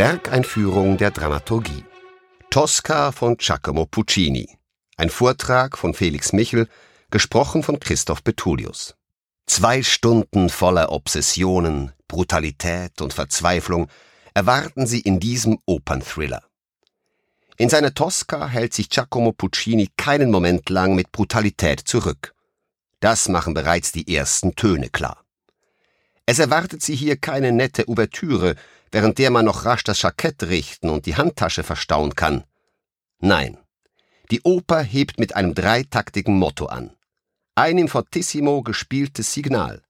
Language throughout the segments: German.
Werkeinführung der Dramaturgie. Tosca von Giacomo Puccini. Ein Vortrag von Felix Michel, gesprochen von Christoph Bethulius. Zwei Stunden voller Obsessionen, Brutalität und Verzweiflung erwarten Sie in diesem Opernthriller. In seiner Tosca hält sich Giacomo Puccini keinen Moment lang mit Brutalität zurück. Das machen bereits die ersten Töne klar. Es erwartet Sie hier keine nette Ouvertüre, während der man noch rasch das Jackett richten und die Handtasche verstauen kann. Nein, die Oper hebt mit einem dreitaktigen Motto an. Ein im Fortissimo gespieltes Signal,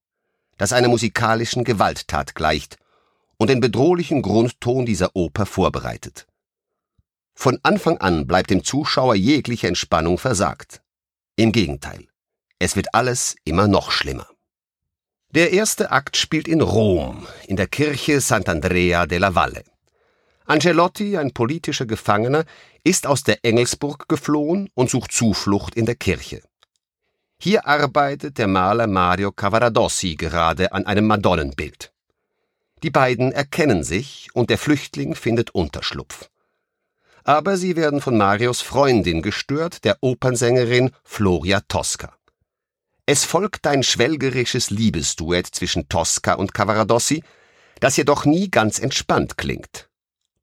das einer musikalischen Gewalttat gleicht und den bedrohlichen Grundton dieser Oper vorbereitet. Von Anfang an bleibt dem Zuschauer jegliche Entspannung versagt. Im Gegenteil, es wird alles immer noch schlimmer. Der erste Akt spielt in Rom, in der Kirche Sant'Andrea della Valle. Angelotti, ein politischer Gefangener, ist aus der Engelsburg geflohen und sucht Zuflucht in der Kirche. Hier arbeitet der Maler Mario Cavaradossi gerade an einem Madonnenbild. Die beiden erkennen sich und der Flüchtling findet Unterschlupf aber sie werden von Marios Freundin gestört, der Opernsängerin Floria Tosca. Es folgt ein schwelgerisches Liebesduett zwischen Tosca und Cavaradossi, das jedoch nie ganz entspannt klingt.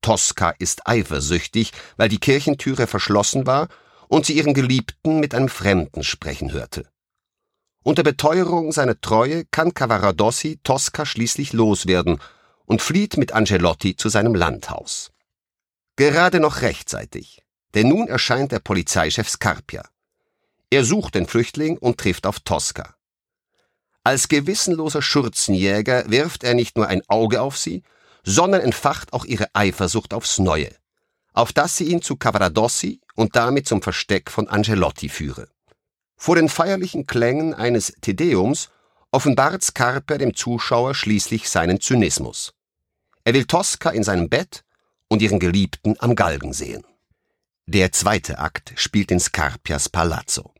Tosca ist eifersüchtig, weil die Kirchentüre verschlossen war und sie ihren Geliebten mit einem Fremden sprechen hörte. Unter Beteuerung seiner Treue kann Cavaradossi Tosca schließlich loswerden und flieht mit Angelotti zu seinem Landhaus. Gerade noch rechtzeitig, denn nun erscheint der Polizeichef Scarpia. Er sucht den Flüchtling und trifft auf Tosca. Als gewissenloser Schürzenjäger wirft er nicht nur ein Auge auf sie, sondern entfacht auch ihre Eifersucht aufs Neue, auf dass sie ihn zu Cavaradossi und damit zum Versteck von Angelotti führe. Vor den feierlichen Klängen eines Tedeums offenbart Scarpia dem Zuschauer schließlich seinen Zynismus. Er will Tosca in seinem Bett und ihren Geliebten am Galgen sehen. Der zweite Akt spielt in Scarpias Palazzo.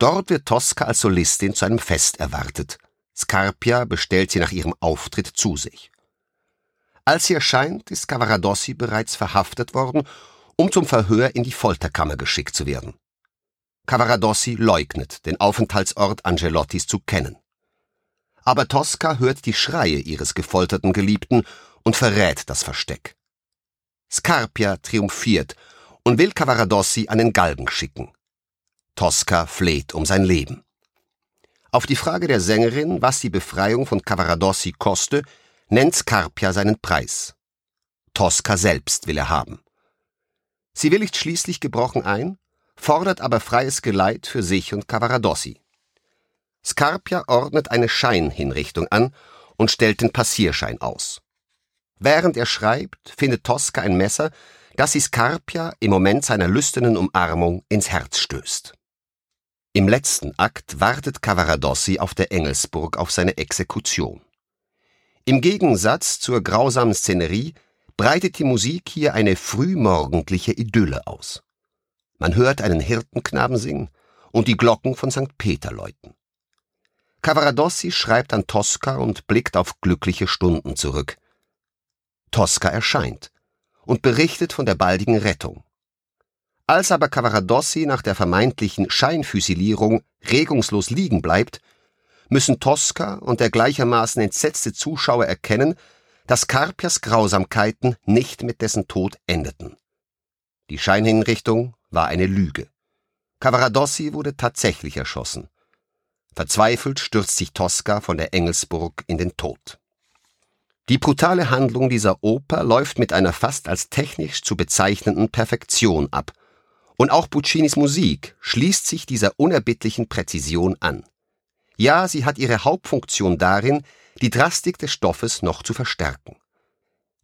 Dort wird Tosca als Solistin zu einem Fest erwartet. Scarpia bestellt sie nach ihrem Auftritt zu sich. Als sie erscheint, ist Cavaradossi bereits verhaftet worden, um zum Verhör in die Folterkammer geschickt zu werden. Cavaradossi leugnet, den Aufenthaltsort Angelottis zu kennen. Aber Tosca hört die Schreie ihres gefolterten Geliebten und verrät das Versteck. Scarpia triumphiert und will Cavaradossi an den Galgen schicken. Tosca fleht um sein Leben. Auf die Frage der Sängerin, was die Befreiung von Cavaradossi koste, nennt Scarpia seinen Preis. Tosca selbst will er haben. Sie willigt schließlich gebrochen ein, fordert aber freies Geleit für sich und Cavaradossi. Scarpia ordnet eine Scheinhinrichtung an und stellt den Passierschein aus. Während er schreibt, findet Tosca ein Messer, das sie Scarpia im Moment seiner lüsternen Umarmung ins Herz stößt. Im letzten Akt wartet Cavaradossi auf der Engelsburg auf seine Exekution. Im Gegensatz zur grausamen Szenerie breitet die Musik hier eine frühmorgendliche Idylle aus. Man hört einen Hirtenknaben singen und die Glocken von St. Peter läuten. Cavaradossi schreibt an Tosca und blickt auf glückliche Stunden zurück – Tosca erscheint und berichtet von der baldigen Rettung. Als aber Cavaradossi nach der vermeintlichen Scheinfüsilierung regungslos liegen bleibt, müssen Tosca und der gleichermaßen entsetzte Zuschauer erkennen, dass Carpias Grausamkeiten nicht mit dessen Tod endeten. Die Scheinhinrichtung war eine Lüge. Cavaradossi wurde tatsächlich erschossen. Verzweifelt stürzt sich Tosca von der Engelsburg in den Tod. Die brutale Handlung dieser Oper läuft mit einer fast als technisch zu bezeichnenden Perfektion ab. Und auch Puccinis Musik schließt sich dieser unerbittlichen Präzision an. Ja, sie hat ihre Hauptfunktion darin, die Drastik des Stoffes noch zu verstärken.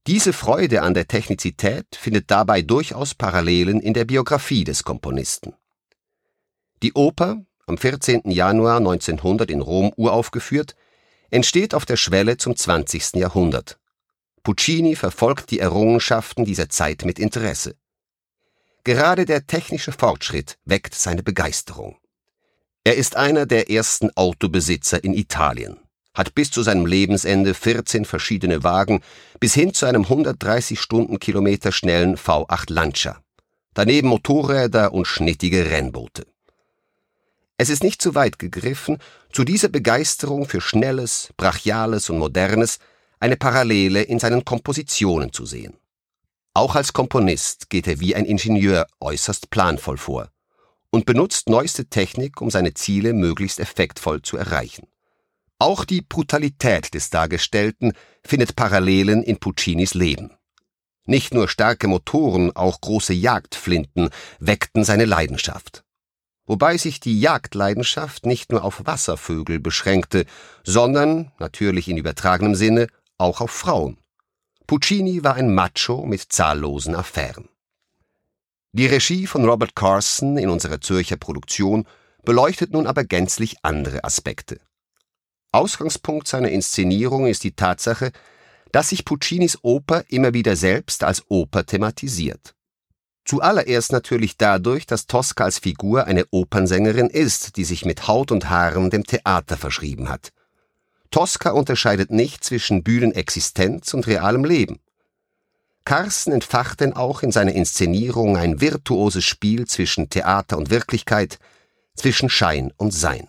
Diese Freude an der Technizität findet dabei durchaus Parallelen in der Biografie des Komponisten. Die Oper, am 14. Januar 1900 in Rom uraufgeführt, entsteht auf der Schwelle zum 20. Jahrhundert. Puccini verfolgt die Errungenschaften dieser Zeit mit Interesse. Gerade der technische Fortschritt weckt seine Begeisterung. Er ist einer der ersten Autobesitzer in Italien, hat bis zu seinem Lebensende 14 verschiedene Wagen bis hin zu einem 130 Stundenkilometer schnellen V8 Lancia. Daneben Motorräder und schnittige Rennboote. Es ist nicht zu weit gegriffen, zu dieser Begeisterung für Schnelles, Brachiales und Modernes eine Parallele in seinen Kompositionen zu sehen. Auch als Komponist geht er wie ein Ingenieur äußerst planvoll vor und benutzt neueste Technik, um seine Ziele möglichst effektvoll zu erreichen. Auch die Brutalität des Dargestellten findet Parallelen in Puccinis Leben. Nicht nur starke Motoren, auch große Jagdflinten weckten seine Leidenschaft. Wobei sich die Jagdleidenschaft nicht nur auf Wasservögel beschränkte, sondern, natürlich in übertragenem Sinne, auch auf Frauen. Puccini war ein Macho mit zahllosen Affären. Die Regie von Robert Carson in unserer Zürcher Produktion beleuchtet nun aber gänzlich andere Aspekte. Ausgangspunkt seiner Inszenierung ist die Tatsache, dass sich Puccinis Oper immer wieder selbst als Oper thematisiert. Zuallererst natürlich dadurch, dass Tosca als Figur eine Opernsängerin ist, die sich mit Haut und Haaren dem Theater verschrieben hat. Tosca unterscheidet nicht zwischen Bühnenexistenz und realem Leben. Carsten entfacht denn auch in seiner Inszenierung ein virtuoses Spiel zwischen Theater und Wirklichkeit, zwischen Schein und Sein.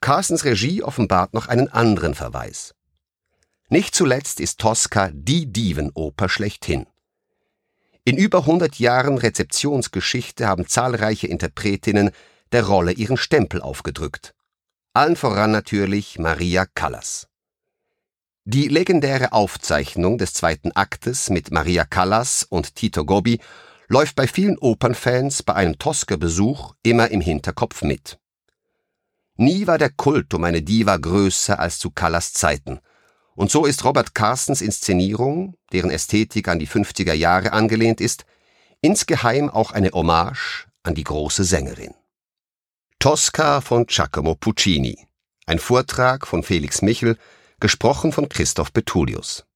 Carstens Regie offenbart noch einen anderen Verweis. Nicht zuletzt ist Tosca die Divenoper schlechthin. In über 100 Jahren Rezeptionsgeschichte haben zahlreiche Interpretinnen der Rolle ihren Stempel aufgedrückt. Allen voran natürlich Maria Callas. Die legendäre Aufzeichnung des zweiten Aktes mit Maria Callas und Tito Gobbi läuft bei vielen Opernfans bei einem Tosca-Besuch immer im Hinterkopf mit. Nie war der Kult um eine Diva größer als zu Callas Zeiten. Und so ist Robert Carstens Inszenierung, deren Ästhetik an die 50er Jahre angelehnt ist, insgeheim auch eine Hommage an die große Sängerin. Tosca von Giacomo Puccini. Ein Vortrag von Felix Michel, gesprochen von Christoph Bethulius.